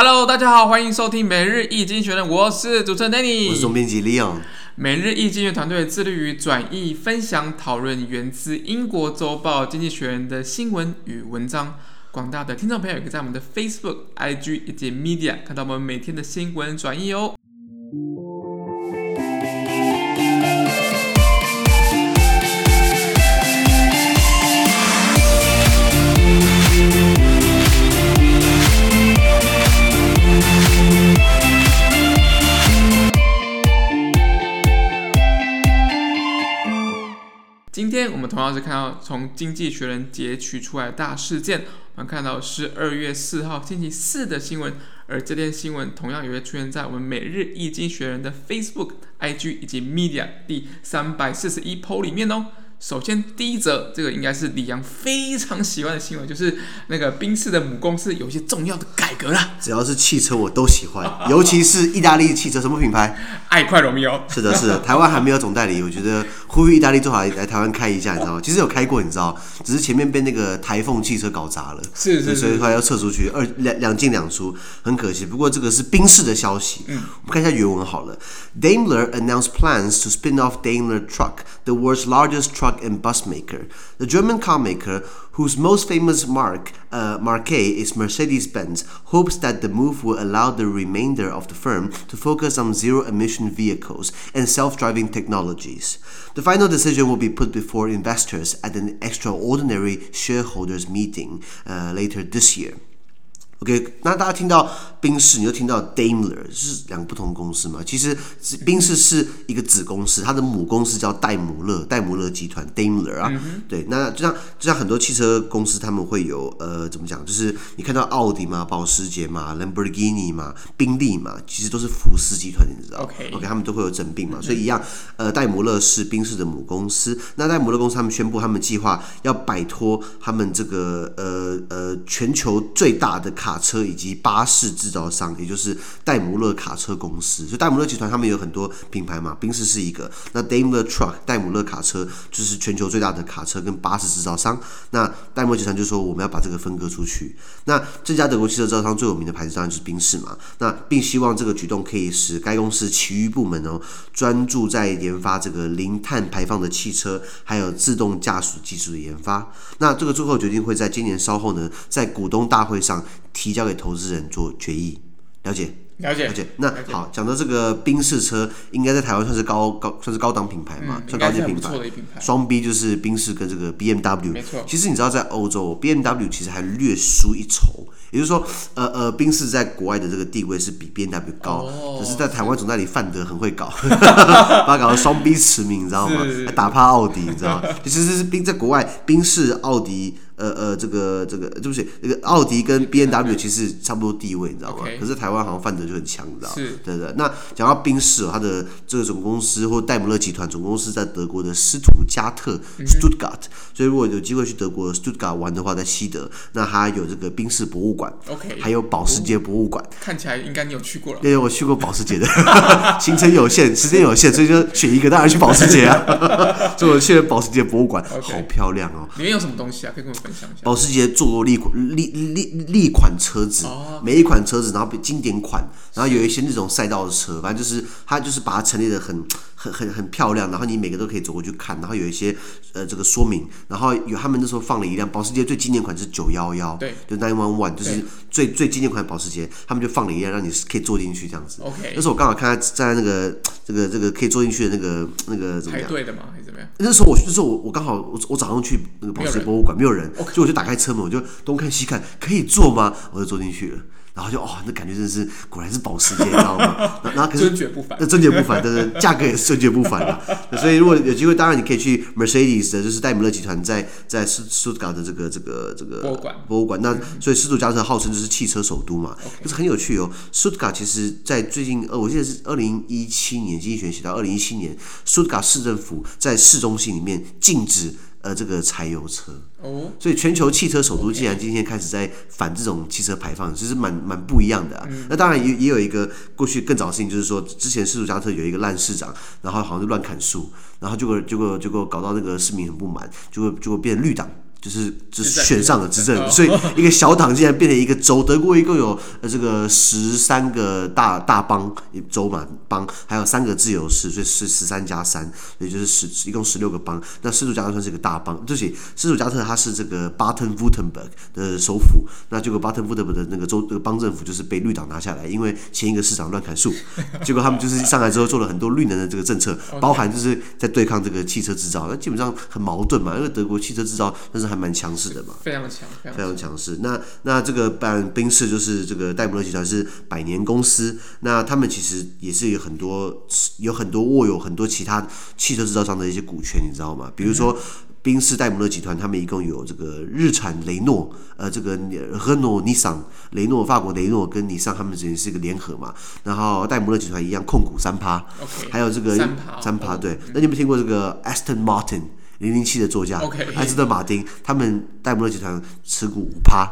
Hello，大家好，欢迎收听每日易经济学人，我是主持人 Danny，我是总编辑 Leon。每日易经济学团队致力于转译、分享、讨论源自英国周报《经济学人》的新闻与文章。广大的听众朋友可以在我们的 Facebook、IG 以及 Media 看到我们每天的新闻转译哦。今天我们同样是看到从《经济学人》截取出来大事件，我们看到是二月四号星期四的新闻，而这篇新闻同样也会出现在我们每日易经学人的 Facebook、IG 以及 Media 第三百四十一 po 里面哦。首先，第一则，这个应该是李阳非常喜欢的新闻，就是那个宾士的母公司有一些重要的改革啦。只要是汽车，我都喜欢，尤其是意大利汽车，什么品牌？爱快罗密欧。是的，是的，台湾还没有总代理，我觉得呼吁意大利最好来台湾开一下，你知道吗？其实有开过，你知道，只是前面被那个台风汽车搞砸了，是是，是，所以后来要撤出去，二两两进两出，很可惜。不过这个是宾士的消息，嗯，我们看一下原文好了。Daimler announced plans to spin off Daimler Truck, the world's largest truck and bus maker. The German car maker, whose most famous mark, uh, marque is Mercedes-Benz, hopes that the move will allow the remainder of the firm to focus on zero-emission vehicles and self-driving technologies. The final decision will be put before investors at an extraordinary shareholders meeting uh, later this year. OK，那大家听到宾士，你就听到 Daimler 是两个不同公司嘛？其实宾士是一个子公司，它的母公司叫戴姆勒，戴姆勒集团 Daimler 啊。嗯、对，那就像就像很多汽车公司，他们会有呃怎么讲？就是你看到奥迪嘛、保时捷嘛、Lamborghini 嘛、宾利嘛，其实都是福斯集团，你知道？OK，OK，、okay, 他们都会有整并嘛，所以一样。呃，戴姆勒是宾士的母公司，那戴姆勒公司他们宣布，他们计划要摆脱他们这个呃呃全球最大的卡。卡车以及巴士制造商，也就是戴姆勒卡车公司。所以戴姆勒集团他们有很多品牌嘛，宾士是一个。那 Daimler Truck 戴姆勒卡车就是全球最大的卡车跟巴士制造商。那戴姆勒集团就说我们要把这个分割出去。那这家德国汽车制造商最有名的牌子当然就是宾士嘛。那并希望这个举动可以使该公司其余部门哦专注在研发这个零碳排放的汽车，还有自动驾驶技术的研发。那这个最后决定会在今年稍后呢，在股东大会上。提交给投资人做决议，了解，了解，了解。那好，讲到这个宾士车，应该在台湾算是高高，算是高档品牌嘛，嗯、算高级品牌。双 B 就是宾士跟这个 BMW。没错。其实你知道，在欧洲 BMW 其实还略输一筹，也就是说，呃呃，宾士在国外的这个地位是比 BMW 高，哦、只是在台湾总代理范德很会搞，把它搞到双 B 驰名，你知道吗？还打趴奥迪，你知道吗？其实是宾在国外，宾士、奥迪。呃呃，这个这个对不起，那个奥迪跟 B M W 其实差不多地位，你知道吗？Okay. 可是台湾好像范德就很强，你知道吗？对对。那讲到宾士，它的这个总公司或戴姆勒集团总公司在德国的斯图加特 （Stuttgart），所以如果有机会去德国 Stuttgart 玩的话，在西德，那它有这个宾士博物馆，OK，还有保时捷博物馆。看起来应该你有去过了。对，我去过保时捷的，行程有限，时间有限，所以就选一个，当然去保时捷啊。所以我去了保时捷博物馆，okay. 好漂亮哦。里面有什么东西啊？可以跟我。保时捷做过历款历历历款车子，每一款车子，然后经典款，然后有一些那种赛道的车，反正就是它就是把它陈列的很 很很很漂亮，然后你每个都可以走过去看，然后有一些呃这个说明，然后有他们那时候放了一辆保时捷最经典款是九幺幺，对，就 nine one one，就是最最经典款的保时捷，他们就放了一辆让你可以坐进去这样子。OK，那时候我刚好看他在那个这个这个可以坐进去的那个那个怎么样？排队的吗？还是那时候我那时候我我刚好我我早上去那个保时捷博物馆，没有人。就我就打开车门，我就东看西看，可以坐吗？我就坐进去了，然后就哦，那感觉真的是果然是保时捷，你知道吗？那可是尊爵不凡，那尊爵不凡，但是，价格也是尊爵不凡的。所以如果有机会，当然你可以去 Mercedes 的，就是戴姆勒集团在在斯斯图加特的这个这个这个博物馆博物馆。那所以斯图加特号称就是汽车首都嘛，可是很有趣哦。斯图加特其实在最近呃，我记得是二零一七年经济学写到二零一七年，斯图加特市政府在市中心里面禁止。呃，这个柴油车哦，所以全球汽车首都竟然今天开始在反这种汽车排放，其实蛮蛮不一样的啊。那当然也也有一个过去更早的事情，就是说之前斯图加特有一个烂市长，然后好像就乱砍树，然后结果结果结果搞到那个市民很不满，就会就会变绿党。就是就是选上了执政，所以一个小党竟然变成一个州。德国一共有呃这个十三个大大邦州嘛邦，还有三个自由市，所以是十三加三，也就是十一共十六个邦。那斯图加特算是一个大邦，对不起，斯图加特它是这个巴登符特堡的首府。那结果巴登符特堡的那个州那个邦政府就是被绿党拿下来，因为前一个市长乱砍树，结果他们就是上来之后做了很多绿能的这个政策，包含就是在对抗这个汽车制造，那基本上很矛盾嘛，因为德国汽车制造但是还蛮强势的嘛，非常强，非常强势。那那这个办宾士就是这个戴姆勒集团是百年公司，那他们其实也是有很多有很多握有很多其他汽车制造商的一些股权，你知道吗？比如说宾士戴姆勒集团，他们一共有这个日产雷诺，呃，这个和诺尼桑雷诺法国雷诺跟尼桑他们之间是一个联合嘛，然后戴姆勒集团一样控股三趴还有这个三趴对。那你有没有听过这个 Aston Martin？零零七的座驾，艾斯顿马丁，他们戴姆勒集团持股五趴，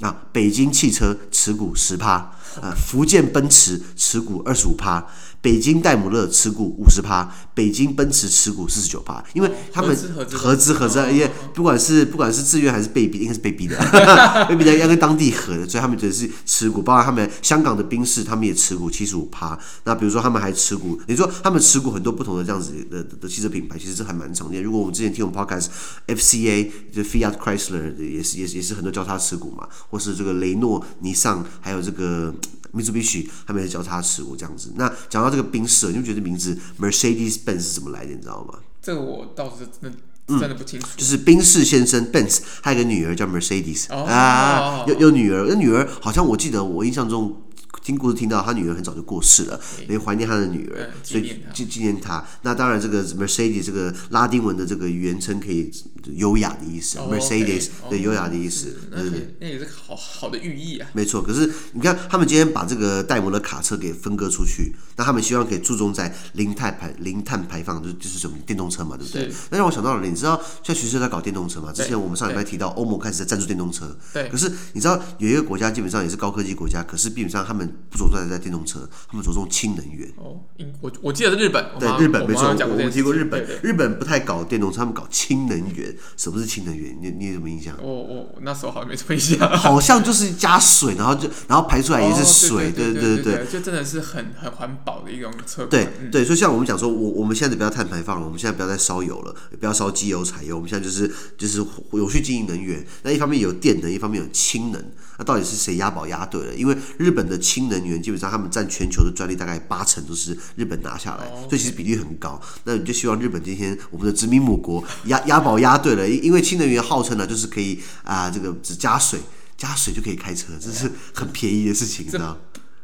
啊，北京汽车持股十趴，呃，福建奔驰持股二十五趴。北京戴姆勒持股五十趴，北京奔驰持股四十九趴，因为他们合资合资，因为不管是不管是自愿还是被逼，应该是被逼的，被逼的要跟当地合的，所以他们觉得是持股，包括他们香港的宾士，他们也持股七十五趴。那比如说他们还持股，你说他们持股很多不同的这样子的的，的汽车品牌，其实这还蛮常见。如果我们之前听我们 podcast，FCA 就 Fiat Chrysler 也是也是也是很多交叉持股嘛，或是这个雷诺、尼桑，还有这个。Mitsubishi 他们也是交叉持股这样子。那讲到这个宾士，你就觉得名字 Mercedes-Benz 是怎么来的？你知道吗？这个我倒是真的真的不清楚。嗯、就是宾士先生 Benz，他有个女儿叫 Mercedes、哦、啊，有有女儿，那女儿好像我记得我印象中。听故事听到他女儿很早就过世了，也怀念他的女儿，所以纪纪念他。那当然，这个 Mercedes 这个拉丁文的这个原称可以优雅的意思，Mercedes 对优雅的意思，对对对，那也是好好的寓意啊。没错，可是你看，他们今天把这个戴姆勒卡车给分割出去，那他们希望可以注重在零碳排零碳排放，就就是什么电动车嘛，对不对？那让我想到了，你知道像徐师在搞电动车嘛？之前我们上礼拜提到欧盟开始在赞助电动车，对。可是你知道有一个国家基本上也是高科技国家，可是基本上他们。不着重在电动车，他们着重氢能源。哦，我我记得是日本。对，日本没错，我们提过日本。日本不太搞电动车，他们搞氢能源。什么是氢能源？你你有什么印象？我我那时候好像没什么印象。好像就是加水，然后就然后排出来也是水。对对对对，就真的是很很环保的一种车。对对，所以像我们讲说，我我们现在不要碳排放了，我们现在不要再烧油了，不要烧机油、柴油，我们现在就是就是有序经营能源。那一方面有电能，一方面有氢能。那到底是谁押宝押对了？因为日本的氢能源基本上他们占全球的专利大概八成都是日本拿下来，所以其实比例很高。那你就希望日本今天我们的殖民母国押押宝押对了，因为新能源号称呢就是可以啊，这个只加水加水就可以开车，这是很便宜的事情，你知道。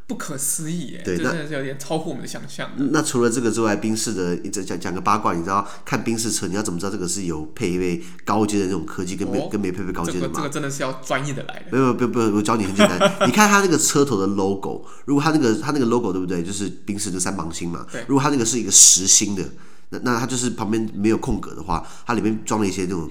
不可思议耶！对，真的是有点超乎我们的想象。那除了这个之外，宾士的讲讲个八卦，你知道看宾士车，你要怎么知道这个是有配备高阶的那种科技，跟没、哦、跟没配备高阶的吗？这个这个真的是要专业的来的。没有不不不，我教你很简单，你看它那个车头的 logo，如果它那个它那个 logo 对不对？就是宾士的三芒星嘛。对。如果它那个是一个实心的，那那它就是旁边没有空格的话，它里面装了一些那种。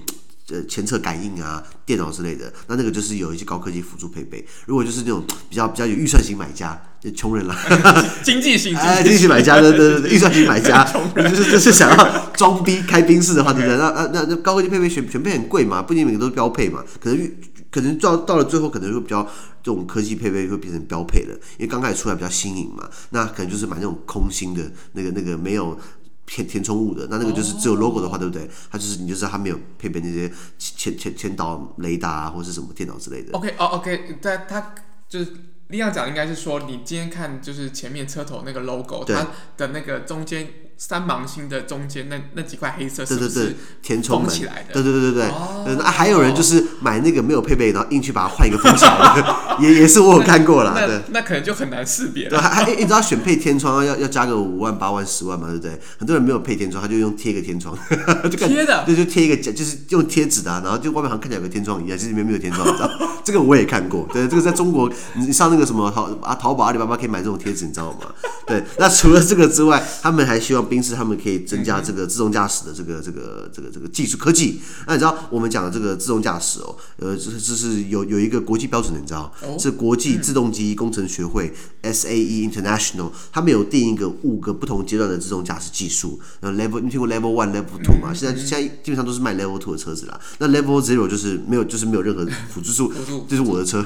呃，前侧感应啊，电脑之类的，那那个就是有一些高科技辅助配备。如果就是那种比较比较有预算型买家，就穷人啦，经济型，哎，经济型买家对对对 预算型买家，就是就是想要装逼开宾士的话，对不对？那那那高科技配备全全配很贵嘛，不一定每个都是标配嘛，可能可能到到了最后，可能会比较这种科技配备会变成标配了，因为刚开始出来比较新颖嘛，那可能就是买那种空心的那个那个没有。填填充物的，那那个就是只有 logo 的话，对不对？它就是你就知道它没有配备那些前前前导雷达啊，或者是什么电脑之类的。OK，哦，OK，但，它就是利亚讲，应该是说你今天看就是前面车头那个 logo，它的那个中间。三芒星的中间那那几块黑色是不是填充起来的？对对对对对。哦、啊，还有人就是买那个没有配备，然后硬去把它换一个封起来的，也也是我有看过了。对，那可能就很难识别了。对，还还你知道选配天窗要要加个五万八万十万嘛，对不对？很多人没有配天窗，他就用贴一个天窗，就贴的，对，就贴一个就是用贴纸的、啊，然后就外面好像看起来有个天窗一样，其实里面没有天窗，你知道？这个我也看过。对，这个在中国你上那个什么淘啊淘宝阿里巴巴可以买这种贴纸，你知道吗？对，那除了这个之外，他们还希望。望宾士他们可以增加这个自动驾驶的这个这个这个这个技术科技。那你知道我们讲的这个自动驾驶哦，呃，这这是有有一个国际标准的，你知道？是国际自动机工程学会 SAE International，他们有定一个五个不同阶段的自动驾驶技术。那，Level 你听过 Level One、Level Two 吗？现在现在基本上都是卖 Level Two 的车子啦。那 Level Zero 就是没有，就是没有任何辅助数，就是我的车，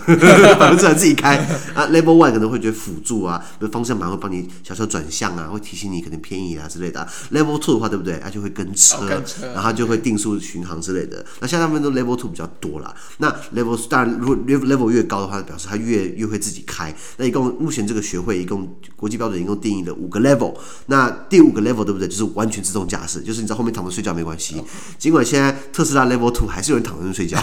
百分之百自己开。啊，Level One 可能会觉得辅助啊，比如方向盘会帮你小小转向啊，会提醒你可能偏移啊之类的。Level Two 的话，对不对？它就会跟车，然后就会定速巡航之类的。那现在他们都 Level Two 比较多啦。那 Level 当然，如果 Level 越高的话，表示它越越会自己开。那一共目前这个学会一共国际标准一共定义了五个 Level。那第五个 Level 对不对？就是完全自动驾驶，就是你在后面躺着睡觉没关系。尽管现在特斯拉 Level Two 还是有人躺着睡觉，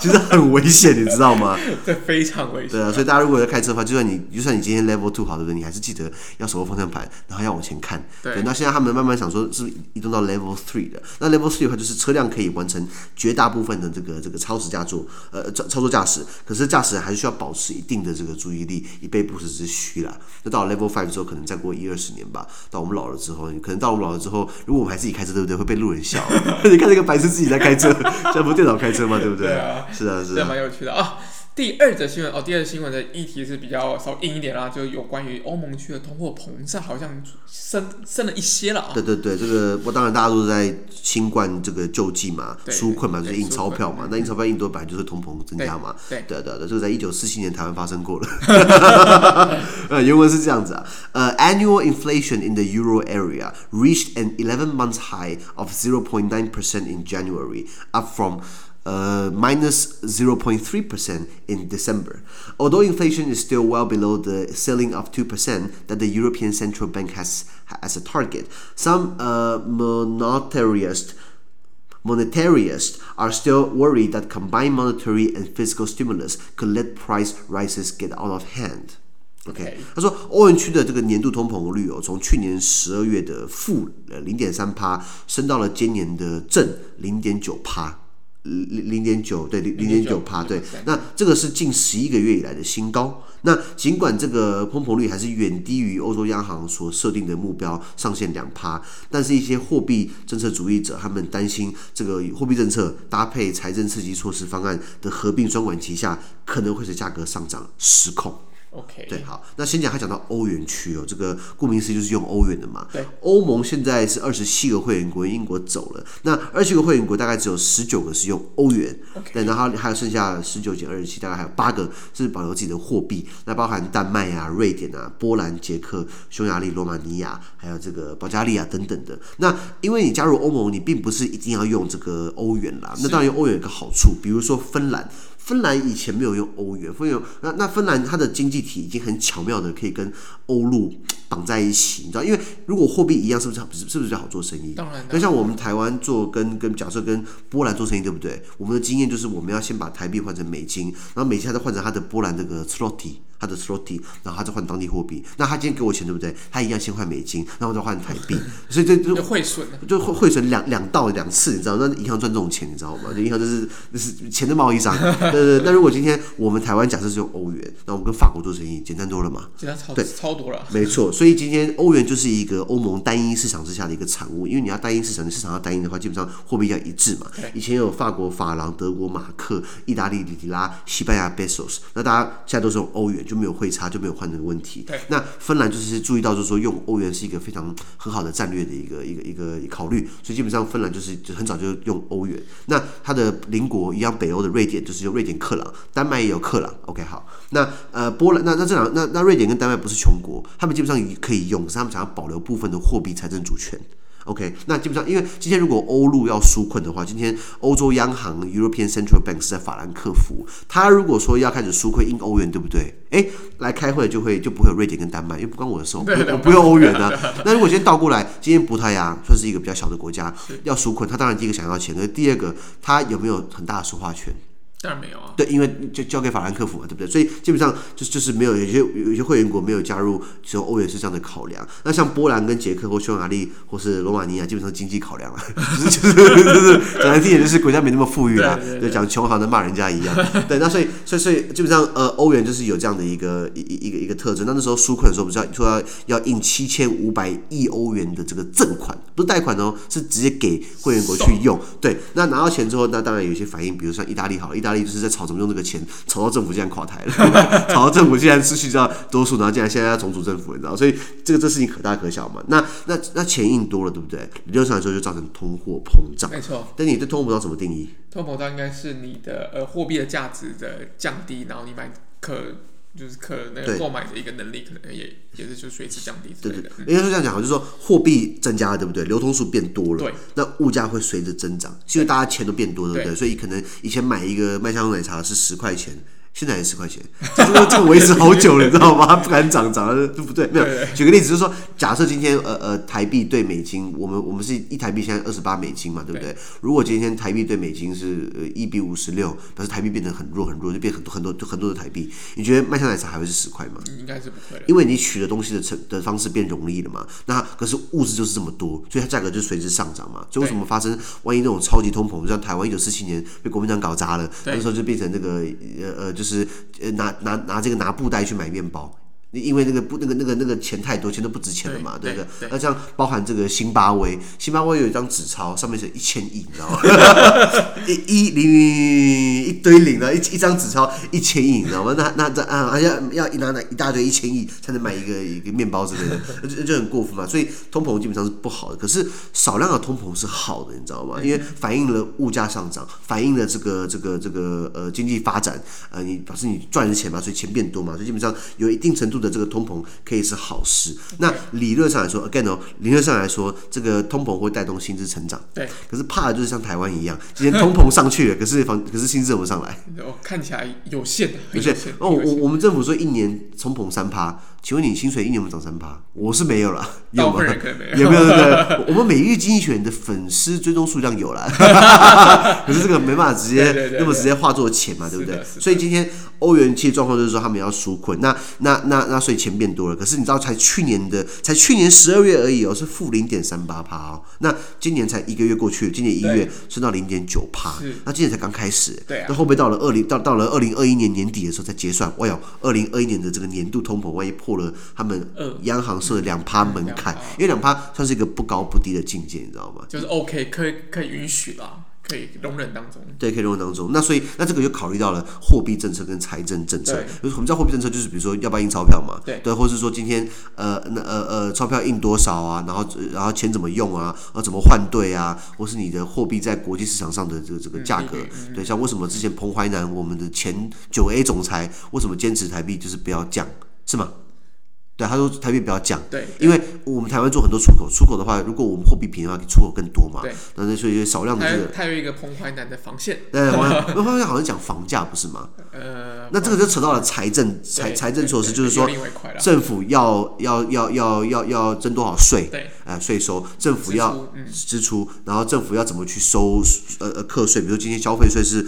其 实很危险，你知道吗？这，非常危险。对啊，所以大家如果要开车的话，就算你就算你今天 Level Two 好，对不对？你还是记得要手握方向盘，然后要往前看。对。那现在他们慢慢想说，是不是移动到 Level Three 的？那 Level Three 的话，就是车辆可以完成绝大部分的这个这个超时驾驶，呃，操操作驾驶。可是驾驶人还是需要保持一定的这个注意力，以备不时之需啦。那到了 Level Five 之后，可能再过一二十年吧，到我们老了之后，可能到我们老了之后，如果我们还自己开车，对不对？会被路人笑。你看这个白痴自己在开车，这不电脑开车吗？对不对？对啊，是啊，是啊，蛮有趣的啊。第二则新闻哦，第二则新闻的议题是比较稍硬一点啦，就有关于欧盟区的通货膨胀好像升升了一些了啊。对对对，这个我当然大家都在新冠这个救济嘛，纾困嘛，就是印钞票嘛。那印钞票印多，本来就是通膨增加嘛。对对对，这个在一九四七年台湾发生过了。呃，原文是这样子啊，呃，annual inflation in the euro area reached an eleven month high of zero point nine percent in January, up from Uh, minus 0.3% in December. Although inflation is still well below the ceiling of 2% that the European Central Bank has as a target, some uh, monetarists monetarists are still worried that combined monetary and fiscal stimulus could let price rises get out of hand. OK，他说欧元区的这个年度通膨率哦，从去年十二月的负零点三趴升到了今年的正零点九趴。 零零点九对零零点九趴对，那这个是近十一个月以来的新高。那尽管这个通膨率还是远低于欧洲央行所设定的目标上限两趴，但是一些货币政策主义者他们担心这个货币政策搭配财政刺激措施方案的合并双管齐下，可能会使价格上涨失控。OK，对，好，那先讲他讲到欧元区哦，这个顾名思义就是用欧元的嘛。对，欧盟现在是二十七个会员国，英国走了，那二十七个会员国大概只有十九个是用欧元.对，然后还有剩下十九减二十七，大概还有八个是保留自己的货币，那包含丹麦啊、瑞典啊、波兰、捷克、匈牙利、罗马尼亚，还有这个保加利亚等等的。那因为你加入欧盟，你并不是一定要用这个欧元啦，那当然用欧元有个好处，比如说芬兰。芬兰以前没有用欧元，芬兰那那芬兰它的经济体已经很巧妙的可以跟欧陆绑在一起，你知道？因为如果货币一样，是不是是是不是比较好做生意？当然，那像我们台湾做跟跟假设跟波兰做生意，对不对？我们的经验就是我们要先把台币换成美金，然后美金再换成它的波兰这个 zloty 他的 zloty 然后他再换当地货币。那他今天给我钱，对不对？他一样先换美金，然后再换台币，所以这就汇损，就汇汇损两两道两次，你知道？那银行赚这种钱，你知道吗？银行就是就是钱的贸易商。对对对。那如果今天我们台湾假设是用欧元，那我们跟法国做生意，简单多了嘛？简单超对超多了。没错，所以今天欧元就是一个欧盟单一市场之下的一个产物，因为你要单一市场，你市场要单一的话，基本上货币要一致嘛。以前有法国法郎、德国马克、意大利里拉、西班牙 pesos，那大家现在都是用欧元，就没有汇差，就没有。换的问题，那芬兰就是注意到，就是说用欧元是一个非常很好的战略的一个一个一个考虑，所以基本上芬兰就是就很早就用欧元。那它的邻国一样，北欧的瑞典就是用瑞典克朗，丹麦也有克朗。OK，好，那呃波兰，那那这两那那瑞典跟丹麦不是穷国，他们基本上可以用，是他们想要保留部分的货币财政主权。OK，那基本上，因为今天如果欧陆要纾困的话，今天欧洲央行 European Central Bank 是在法兰克福，他如果说要开始纾困印欧元，对不对？诶，来开会就会就不会有瑞典跟丹麦，因为不关我的事，我不用欧元啊。那如果今天倒过来，今天葡萄牙算是一个比较小的国家，要纾困，他当然第一个想要钱，第二个他有没有很大的说话权？当然没有啊。对，因为就交给法兰克福嘛，对不对？所以基本上就就是没有有些有些会员国没有加入，只有欧元是这样的考量。那像波兰跟捷克或匈牙利或是罗马尼亚，基本上经济考量了，就是就是讲难听点，就是国家没那么富裕啦。对，讲穷好像骂人家一样。对，那所以所以所以基本上呃，欧元就是有这样的一个一一个一个特征。那那时候纾困的时候，我们知道说要要印七千五百亿欧元的这个赠款，不是贷款哦，是直接给会员国去用。对，那拿到钱之后，那当然有一些反应，比如像意大利好了，意大利就是在吵怎么用这个钱，吵到政府竟然垮台了，吵到政府竟然失去这样多数，然后竟然现在要重组政府，你知道？所以这个这事情可大可小嘛。那那那钱印多了，对不对？理论上来说就造成通货膨胀。没错。但你对通货膨胀怎么定义？通货膨胀应该是你的呃货币的价值的降低，然后你买可。就是可能购买的一个能力，可能也也是就随之降低。对对对，应该是这样讲，就是说货币增加了，对不对？流通数变多了，对，那物价会随着增长，是因为大家钱都变多，对不对？所以可能以前买一个麦香奶茶是十块钱。现在也十块钱，这个这个维持好久了，你知道吗？它不敢涨，涨了对不对？没有。举个例子，就是说，假设今天呃呃台币兑美金，我们我们是一台币现在二十八美金嘛，对不对？如果今天台币兑美金是呃一比五十六，但是台币变得很弱很弱，就变很多很多很多的台币，你觉得麦香奶茶还会是十块吗？应该是不会。因为你取的东西的成的方式变容易了嘛，那可是物质就是这么多，所以它价格就随之上涨嘛。所以为什么发生万一那种超级通膨，像台湾一九四七年被国民党搞砸了，那时候就变成那个呃呃就就是拿拿拿这个拿布袋去买面包。因为那个不那个那个那个钱太多，钱都不值钱了嘛，对不对，那像包含这个辛巴威，辛巴威有一张纸钞，上面是一千亿，你知道吗？一一零零一堆零的，一一张纸钞一千亿，你知道吗？那那这啊要要拿拿一大堆一千亿才能买一个一个面包之类的，就就很过分嘛。所以通膨基本上是不好的，可是少量的通膨是好的，你知道吗？因为反映了物价上涨，反映了这个这个这个呃经济发展，呃你表示你赚的钱嘛，所以钱变多嘛，所以基本上有一定程度的这个通膨可以是好事。那理论上来说，again 哦，理论上来说，这个通膨会带动薪资成长。对。可是怕的就是像台湾一样，今天通膨上去了，可是房，可是薪资怎么上来？哦看起来有限。有限。哦，我我们政府说一年通膨三趴，请问你薪水一年有涨三趴？我是没有了。有吗？有没有？对不对？我们每日经济学的粉丝追踪数量有了，可是这个没办法直接那么直接化作钱嘛，对不对？所以今天欧元区状况就是说他们要纾困，那那。那那所以钱变多了，可是你知道才去年的才去年十二月而已哦，是负零点三八趴哦。那今年才一个月过去，今年一月升到零点九趴，那今年才刚开始。对啊。那会不会到了二零到到了二零二一年年底的时候再结算？哇哟，二零二一年的这个年度通膨万一破了他们央行设的两趴门槛，因为两趴算是一个不高不低的境界，你知道吗？就是 OK，可以可以允许啦。可以容忍当中，对，可以容忍当中。那所以，那这个就考虑到了货币政策跟财政政策。我们叫货币政策，就是比如说要不要印钞票嘛，对，对，或者是说今天呃那呃呃钞票印多少啊，然后然后钱怎么用啊，啊怎么换兑啊，或是你的货币在国际市场上的这个这个价格，嗯、对，像为什么之前彭淮南我们的前九 A 总裁为什么坚持台币就是不要降，是吗？对，他说台币不要降，对，因为我们台湾做很多出口，出口的话，如果我们货币便宜的话，出口更多嘛，对，那所以少量的这个，它有一个彭淮南的防线，对，彭淮南好像讲房价不是吗？呃，那这个就扯到了财政财财政措施，就是说政府要要要要要要征多少税，对，呃，税收，政府要支出，然后政府要怎么去收呃呃课税，比如今天消费税是，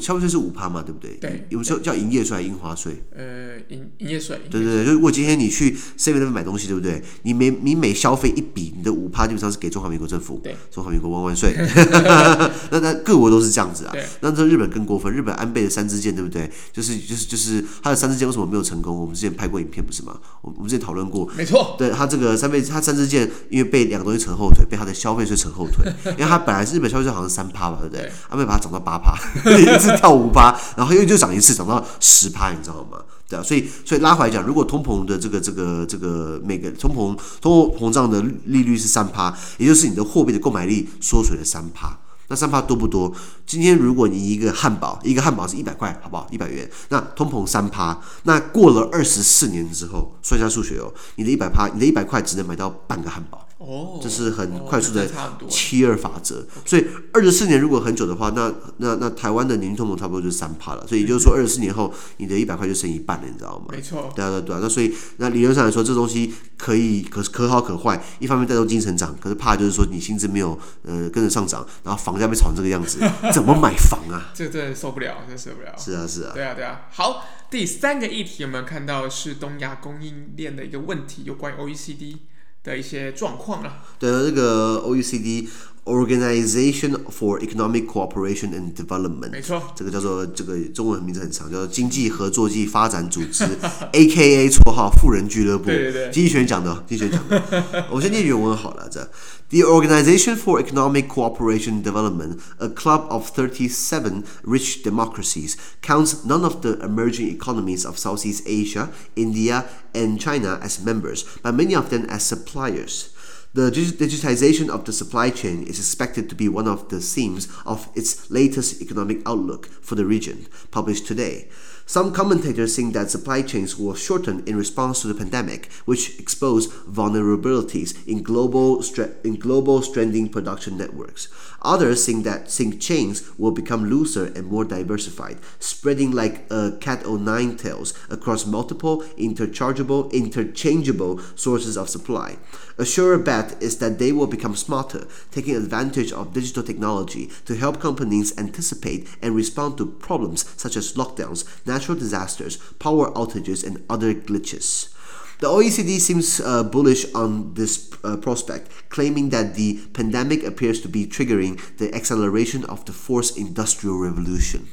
消费税是五趴嘛，对不对？对，有时候叫营业税还是印花税？呃，营营业税，对对对，就如果今天你去 Seven 那边买东西，对不对？你每你每消费一笔，你的五趴基本上是给中华民国政府。对，中华民国万万岁。那那各国都是这样子啊。那这日本更过分，日本安倍的三支箭，对不对？就是就是就是他的三支箭为什么没有成功？我们之前拍过影片不是吗？我我们之前讨论过。没错。对他这个三倍，他三支箭因为被两个东西扯后腿，被他的消费税扯后腿。因为他本来是日本消费税好像三趴吧，对不对？对安倍把它涨到八趴，一次跳五趴，然后又就涨一次，涨到十趴，你知道吗？对啊，所以所以拉回来讲，如果通膨的这个这个这个每个通膨通货膨胀的利率是三趴，也就是你的货币的购买力缩水了三趴，那三趴多不多？今天如果你一个汉堡一个汉堡是一百块，好不好？一百元，那通膨三趴，那过了二十四年之后，算下数学哦，你的一百趴，你的一百块只能买到半个汉堡。哦，这是很快速的七二法则。所以二十四年如果很久的话，那那那台湾的年通膨差不多就是三趴了。所以也就是说，二十四年后你的一百块就剩一半了，你知道吗？没错。对啊对啊对啊。那所以那理论上来说，这东西可以可可好可坏。一方面带动经济成长，可是怕就是说你薪资没有呃跟着上涨，然后房价被炒成这个样子，怎么买房啊？这真的受不了，真受不了。是啊是啊。对啊对啊。好，第三个议题有没有看到是东亚供应链的一个问题，有关于 OECD。的一些状况啊，对，这个 OECD Organization for Economic Cooperation and Development，没错，这个叫做这个中文名字很长，叫做经济合作暨发展组织，AKA 绰号富人俱乐部，对对对，经济学讲的，经济学讲的，我先念原文好了，这。The Organization for Economic Cooperation and Development, a club of 37 rich democracies, counts none of the emerging economies of Southeast Asia, India, and China as members, but many of them as suppliers. The digitization of the supply chain is expected to be one of the themes of its latest economic outlook for the region, published today. Some commentators think that supply chains will shorten in response to the pandemic, which exposed vulnerabilities in global, in global stranding production networks. Others think that think chains will become looser and more diversified, spreading like a cat o' nine tails across multiple interchangeable, interchangeable sources of supply. A surer bet is that they will become smarter, taking advantage of digital technology to help companies anticipate and respond to problems such as lockdowns, natural disasters, power outages, and other glitches. The OECD seems uh, bullish on this uh, prospect, claiming that the pandemic appears to be triggering the acceleration of the fourth industrial revolution.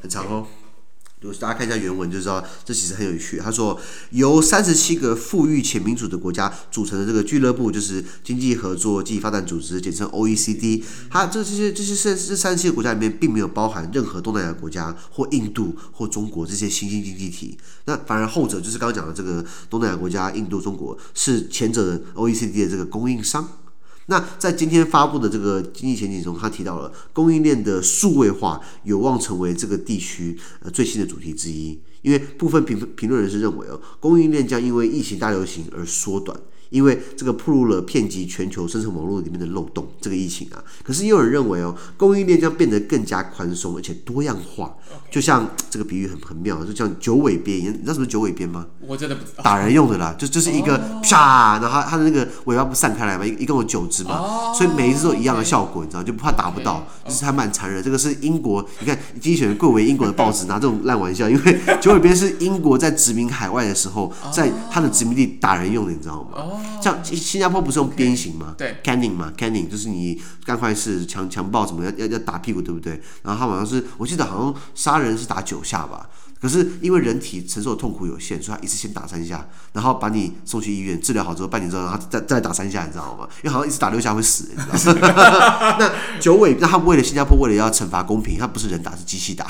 很长哦。 如果大家看一下原文，就知道这其实很有趣。他说，由三十七个富裕且民主的国家组成的这个俱乐部，就是经济合作暨发展组织，简称 OECD。它这这些这些这这三十七个国家里面，并没有包含任何东南亚国家或印度或中国这些新兴经济体。那反而后者就是刚刚讲的这个东南亚国家，印度、中国是前者 OECD 的这个供应商。那在今天发布的这个经济前景中，他提到了供应链的数位化有望成为这个地区呃最新的主题之一，因为部分评评论人士认为哦，供应链将因为疫情大流行而缩短。因为这个暴露了遍及全球生产网络里面的漏洞，这个疫情啊，可是也有人认为哦，供应链将变得更加宽松而且多样化，就像这个比喻很很妙，就像九尾鞭一样，你知道什么九尾鞭吗？我真的不知道。打人用的啦，就就是一个啪，然后它的那个尾巴不散开来嘛，一一共有九只嘛，所以每一只都一样的效果，你知道，就不怕打不到，就是还蛮残忍。这个是英国，你看经济学人贵为英国的报纸拿这种烂玩笑，因为九尾鞭是英国在殖民海外的时候，在他的殖民地打人用的，你知道吗？像新加坡不是用鞭刑吗？对，canning 嘛，caning 就是你干坏事、强强暴什么要要要打屁股，对不对？然后他好像是，我记得好像杀人是打九下吧。可是因为人体承受的痛苦有限，所以他一次先打三下，然后把你送去医院治疗好之后，半年之后，然后再再打三下，你知道吗？因为好像一次打六下会死，你知道吗？那九尾，那他为了新加坡为了要惩罚公平，他不是人打，是机器打，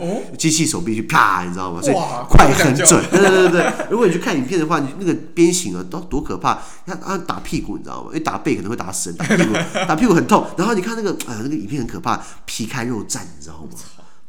哦，机器手臂去啪，你知道吗？所以快很准，对对对对。如果你去看影片的话，你那个鞭刑啊，都多可怕！你看他打屁股，你知道吗？因为打背可能会打死人，打屁股 打屁股很痛。然后你看那个，哎呀，那个影片很可怕，皮开肉绽，你知道吗？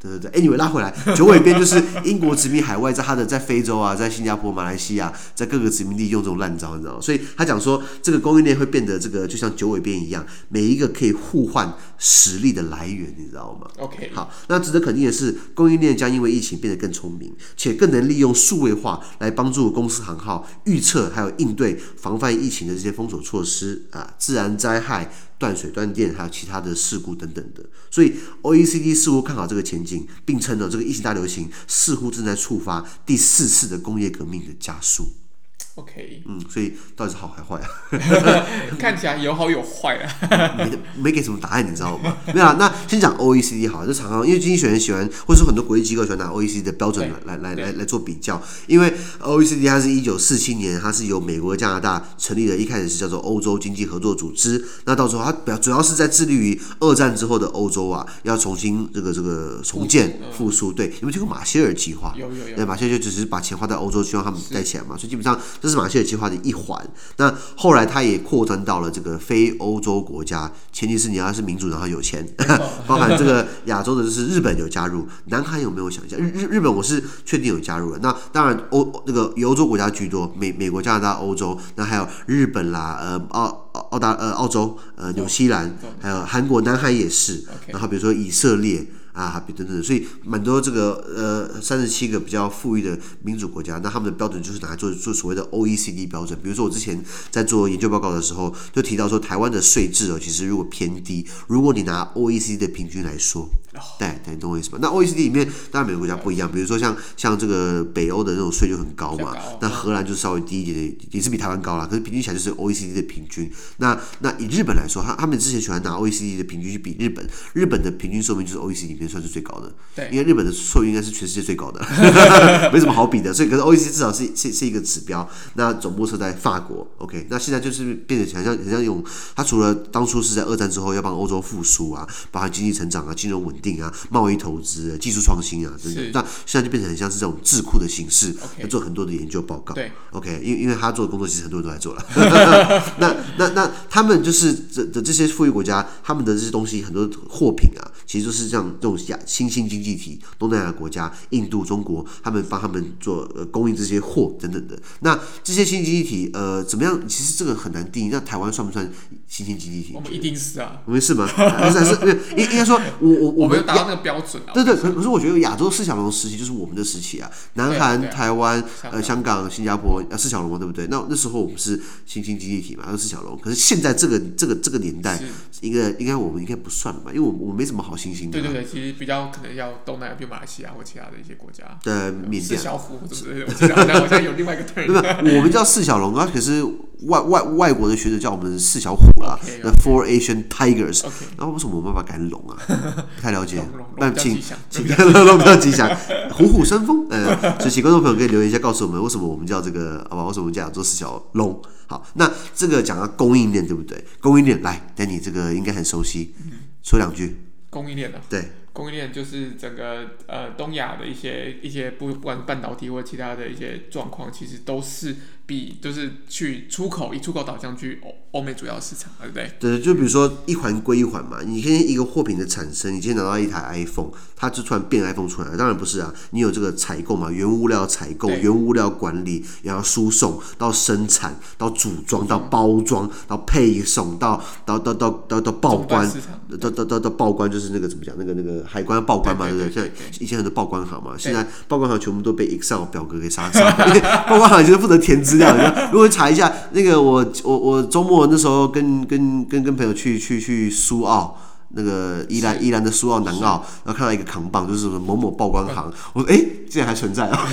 对对对，anyway 拉回来，九尾鞭就是英国殖民海外，在他的在非洲啊，在新加坡、马来西亚，在各个殖民地用这种烂招，你知道吗？所以他讲说，这个供应链会变得这个就像九尾鞭一样，每一个可以互换实力的来源，你知道吗？OK，好，那值得肯定的是，供应链将因为疫情变得更聪明，且更能利用数位化来帮助公司行号预测还有应对防范疫情的这些封锁措施啊，自然灾害。断水断电，还有其他的事故等等的，所以 OECD 似乎看好这个前景，并称呢这个疫情大流行似乎正在触发第四次的工业革命的加速。OK，嗯，所以到底是好还坏啊？看起来有好有坏啊。没没给什么答案，你知道吗？没有啊。那先讲 OECD 好，就常常因为经济学人喜欢，或者说很多国际机构喜欢拿 OECD 的标准来来来来来做比较。因为 OECD 它是一九四七年，它是由美国加拿大成立的，一开始是叫做欧洲经济合作组织。那到时候它主要主要是在致力于二战之后的欧洲啊，要重新这个这个重建复苏。对，有没有听过马歇尔计划？有有有。对，马歇尔就只是把钱花在欧洲，希望他们带起来嘛。所以基本上。这是马歇尔计划的一环。那后来他也扩张到了这个非欧洲国家，前提是你要是民主，然后有钱，包含这个亚洲的，就是日本有加入，南韩有没有想一下？日日日本我是确定有加入了。那当然欧那个以欧洲国家居多，美美国、加拿大、欧洲，那还有日本啦，呃，澳澳澳大呃澳洲，呃，纽西兰，还有韩国、南韩也是。然后比如说以色列。啊，比等等，所以蛮多这个呃三十七个比较富裕的民主国家，那他们的标准就是拿来做做所谓的 OECD 标准。比如说我之前在做研究报告的时候，就提到说台湾的税制哦，其实如果偏低，如果你拿 OECD 的平均来说。对，对，你懂我意思吗？那 OECD 里面当然每个国家不一样，比如说像像这个北欧的那种税就很高嘛，那荷兰就稍微低一点点，也是比台湾高啦。可是平均起来就是 OECD 的平均。那那以日本来说，他他们之前喜欢拿 OECD 的平均去比日本，日本的平均寿命就是 OECD 里面算是最高的。对，因为日本的寿命应该是全世界最高的，没什么好比的。所以可是 OECD 至少是是是一个指标。那总部设在法国，OK。那现在就是变得很像很像用它，除了当初是在二战之后要帮欧洲复苏啊，包含经济成长啊，金融稳定啊，贸易投资、技术创新啊等等，那现在就变成很像是这种智库的形式，要做很多的研究报告。对，OK，因为因为他做的工作其实很多人都在做了。那那那他们就是这的这些富裕国家，他们的这些东西很多货品啊，其实就是像这种亚新兴经济体、东南亚国家、印度、中国，他们帮他们做呃供应这些货等等的。那这些新兴经济体呃怎么样？其实这个很难定义。那台湾算不算新兴经济体？我们一定是啊，我们是吗？还是还是应应该说我，我我我没有达到那个标准啊。对对，可可是我觉得亚洲四小龙时期就是我们的时期啊，南韩、台湾、呃香港、新加坡呃四小龙嘛，对不对？那那时候我们是新兴经济体嘛，是四小龙。可是现在这个这个这个年代，应该应该我们应该不算了吧？因为我我没什么好新兴的。对对对，其实比较可能要东南亚，比如马来西亚或其他的一些国家。对，缅甸。四小虎，对不对？我记得好像好像有另外一个 term。对吧？我们叫四小龙啊，可是外外外国的学者叫我们四小虎啊，The Four Asian Tigers。然后为什么我们爸爸改龙啊？不太了解。那请请龙比较吉祥，虎虎生风。呃，所以请观众朋友可以留言一下，告诉我们为什么我们叫这个，好吧？为什么我们叫做四小龙？好，那这个讲到供应链，对不对？供应链，来，Danny 这个应该很熟悉，说两句。供应链的，对，供应链就是整个呃东亚的一些一些不不管半导体或其他的一些状况，其实都是。比就是去出口，以出口导向去欧欧美主要市场，对不对？对，就比如说一环归一环嘛。你今天一个货品的产生，你今天拿到一台 iPhone，它就突然变 iPhone 出来了。当然不是啊，你有这个采购嘛，原物料采购、原物料管理，然后输送到生产、到组装、到包装、到配送、到到到到到到报关，到到到到报关就是那个怎么讲？那个那个海关报关嘛，对不对？像以前很多报关行嘛，现在报关行全部都被 Excel 表格给杀死，因 为报关行就是负责填字。资料，如果查一下那个我我我周末那时候跟跟跟跟朋友去去去苏澳。那个宜兰宜兰的苏澳南澳，然后看到一个扛棒，就是什么某某报关行。我说，哎，竟然还存在 啊！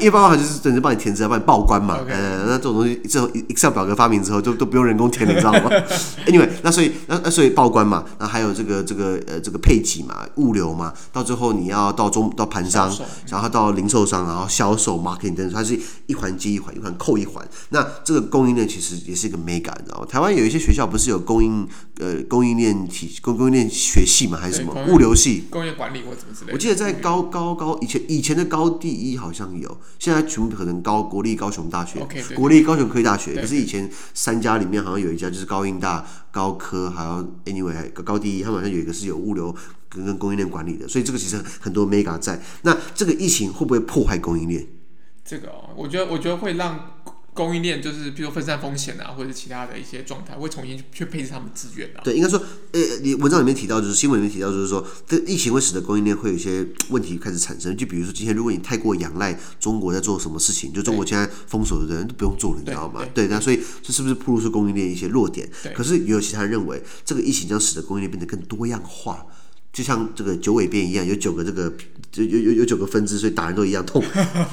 一报关行就是等着帮你填资料，帮你报关嘛。呃，那这种东西，这种 Excel 表格发明之后，就都不用人工填，你知道吗？Anyway，那所以那那所以报关嘛，那还有这个这个呃这个配给嘛，物流嘛，到最后你要到中到盘商，然后到零售商，然后销售 marketing 等等，它是一环接一环，一环扣一环。那这个供应链其实也是一个美感，你知道吗？台湾有一些学校不是有供应呃供应链体供供应。念学系嘛还是什么物流系？工业管理或什么之类的。我记得在高高高以前以前的高第一好像有，现在全部可能高国立高雄大学，okay, 国立高雄科技大学。可是以前三家里面好像有一家就是高应大、高科，还有 anyway 高第一，他们好像有一个是有物流跟跟供应链管理的，所以这个其实很多 mega 在。那这个疫情会不会破坏供应链？这个哦，我觉得我觉得会让。供应链就是，比如分散风险啊，或者其他的一些状态，会重新去配置他们资源的。对，应该说，呃，你文章里面提到，就是新闻里面提到，就是说，这疫情会使得供应链会有一些问题开始产生。就比如说，今天如果你太过仰赖中国在做什么事情，就中国现在封锁的人都不用做了，你知道吗？对，那所以这是不是暴露出供应链一些弱点？可是也有其他人认为，这个疫情将使得供应链变得更多样化。就像这个九尾鞭一样，有九个这个，就有有有九个分支，所以打人都一样痛。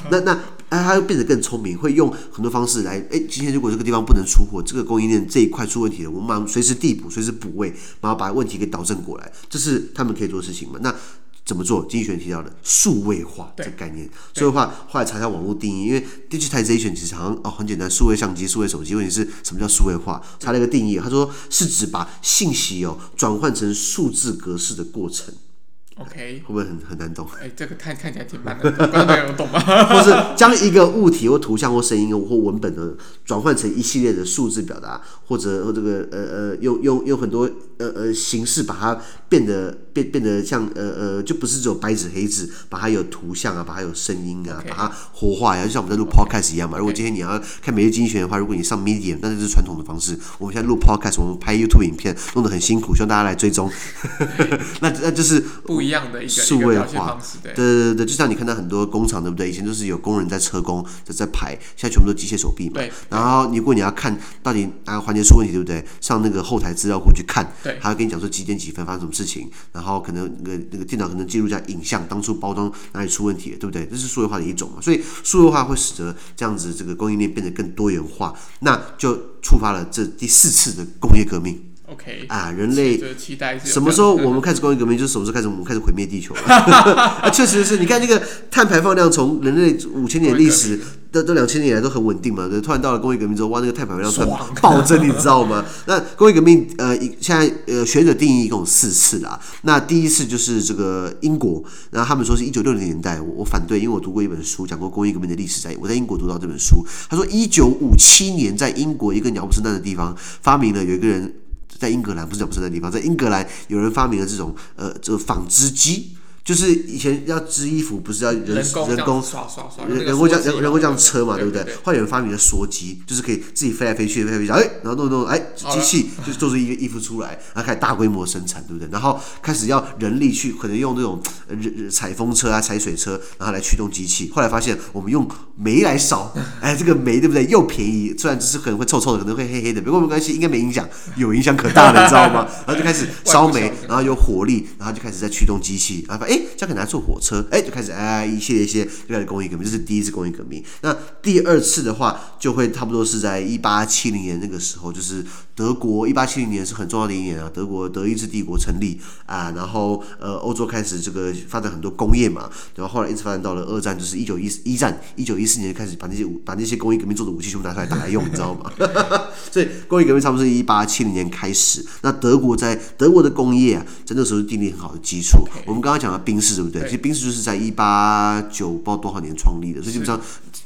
那那哎，它会变得更聪明，会用很多方式来。哎，今天如果这个地方不能出货，这个供应链这一块出问题了，我们马上随时递补，随时补位，然后把问题给导正过来，这是他们可以做的事情嘛？那。怎么做？经济学提到的数位化这个概念，数位化后来查一下网络定义，因为 digitization 其实好像哦很简单，数位相机、数位手机。问题是什么叫数位化？查了一个定义，他说是指把信息哦转换成数字格式的过程。OK，会不会很很难懂？哎，这个看看起来挺难的，观众懂吗？或是将一个物体或图像或声音或文本的，转换成一系列的数字表达，或者或这个呃呃，用用用很多呃呃形式把它变得变变得像呃呃，就不是只有白纸黑字，把它有图像啊，把它有声音啊.把它活化呀，就像我们在录 Podcast 一样嘛。如果今天你要看每日经济学的话，如果你上 Medium，那就是传统的方式。我们现在录 Podcast，我们拍 YouTube 影片弄得很辛苦，希望大家来追踪。那那就是不一样的一个数位化，对对对对，就像你看到很多工厂，对不对？以前都是有工人在车工在在排，现在全部都机械手臂嘛。对。然后如果你要看到底哪个环节出问题，对不对？上那个后台资料库去看，对，他会跟你讲说几点几分发生什么事情，然后可能那个那个电脑可能记录下影像，当初包装哪里出问题，对不对？这是数位化的一种嘛。所以数位化会使得这样子这个供应链变得更多元化，那就触发了这第四次的工业革命。OK 啊，人类期待什么时候我们开始工业革命？就是什么时候开始我们开始毁灭地球了？啊，确实是你看这个碳排放量从人类五千年历史。这这两千年来都很稳定嘛，对，突然到了工业革命之后，哇，那个碳排放量突然暴增，你知道吗？那工业革命，呃，现在呃学者定义一共有四次啦。那第一次就是这个英国，然后他们说是一九六零年代，我我反对，因为我读过一本书讲过工业革命的历史，在我在英国读到这本书，他说一九五七年在英国一个鸟不生蛋的地方发明了，有一个人在英格兰不是鸟不是那地方，在英格兰有人发明了这种呃这个纺织机。就是以前要织衣服，不是要人人工人工这样人工这样人工这样车嘛，对不对？后来有人发明了梭机，就是可以自己飞来飞去，飞来飞去，哎，然后弄弄，哎，机器就做出一个衣服出来，然后开始大规模生产，对不对？然后开始要人力去，可能用这种人采风车啊、采水车，然后来驱动机器。后来发现我们用煤来烧，哎，这个煤对不对？又便宜，虽然只是可能会臭臭的，可能会黑黑的，不过没关系，应该没影响，有影响可大了，你知道吗？然后就开始烧煤，然后有火力，然后就开始在驱动机器，然后哎，这样可以拿来做火车，哎，就开始哎，一系列一些就开始工业革命，这是第一次工业革命。那第二次的话，就会差不多是在一八七零年那个时候，就是德国一八七零年是很重要的一年啊，德国德意志帝国成立啊，然后呃，欧洲开始这个发展很多工业嘛，然后后来一直发展到了二战，就是一九一一战，一九一四年开始把那些把那些工业革命做的武器全部拿出来打来用，你知道吗？所以工业革命差不多是一八七零年开始。那德国在德国的工业啊，在那时候是奠定很好的基础。我们刚刚讲的宾士，对不对？其实宾士就是在一八九不知道多少年创立的，所以基本上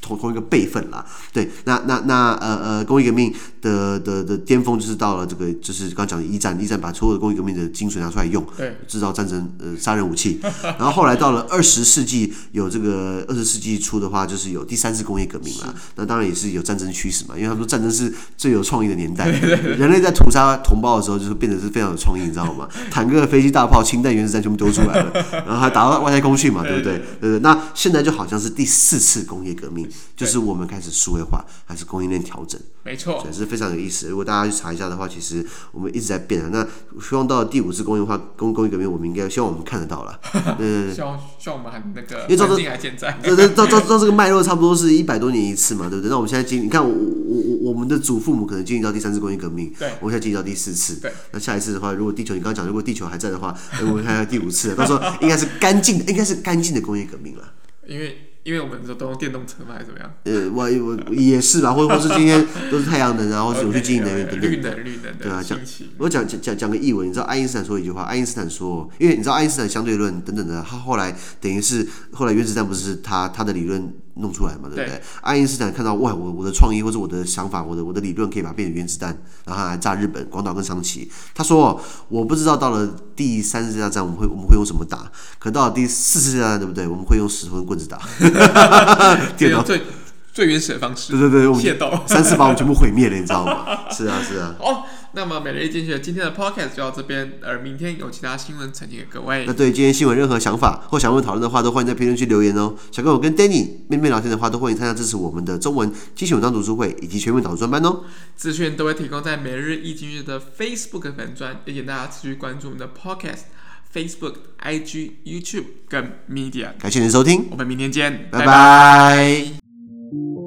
同同一个辈分啦。对，那那那呃呃，工业革命的的的巅峰就是到了这个，就是刚刚讲的一战，一战把所有的工业革命的精髓拿出来用，对，制造战争呃杀人武器。然后后来到了二十世纪，有这个二十世纪初的话，就是有第三次工业革命啦。那当然也是有战争驱使嘛，因为他们说战争是最有创意的年代，人类在屠杀同胞的时候，就是变得是非常有创意，你知道吗？坦克、飞机、大炮、氢弹、原子弹全部丢出来了，然后还打到外太空去嘛，对不对？对对，那现在就好像是第四次工业革命，就是我们开始数位化，还是供应链调整？没错，所以是非常有意思。如果大家去查一下的话，其实我们一直在变啊。那希望到第五次工业化工工业革命，我们应该希望我们看得到了。嗯，希望希望我们还那个，因为照这照照照这个脉络，差不多是一百多年一次嘛，对不对？那我们现在经，你看我我我我们的祖父母可能经历到第三次工业革命，对，我们现在经历到第四次，对。那下一次的话，如果地球你刚刚讲，如果地球还在的话，我们看下第五次，到时候应该是干净的，应该是干净的工业革命了。因为因为我们都用电动车嘛，还是怎么样？呃，我我也是吧，或或是今天 都是太阳能，然后是我去经营能源等等。绿能绿能对啊，讲我讲讲讲讲个译文，你知道爱因斯坦说一句话，爱因斯坦说，因为你知道爱因斯坦相对论等等的，他后来等于是后来原子弹不是他他的理论。弄出来嘛，对不对？对，爱因斯坦看到哇，我我的创意或者我的想法，我的我的理论可以把它变成原子弹，然后来炸日本、广岛跟长崎。他说，我不知道到了第三次世界大战我们会我们会用什么打，可到了第四次世界大战，对不对？我们会用石头跟棍子打。电脑最最原始的方式。对对对，我们三次把我们全部毁灭了，你知道吗？是啊是啊。哦。那么每日一经济学今天的 podcast 就到这边，而明天有其他新闻呈现给各位。那对今天新闻任何想法或想问讨论的话，都欢迎在评论区留言哦。想跟我跟 Danny 面面聊天的话，都欢迎参加支持我们的中文精选文章读书会以及全民导读专班哦。资讯都会提供在每日一经济学的 Facebook 粉专，也请大家持续关注我们的 podcast、Facebook、IG、YouTube 跟 Media。感谢您的收听，我们明天见，拜拜。拜拜。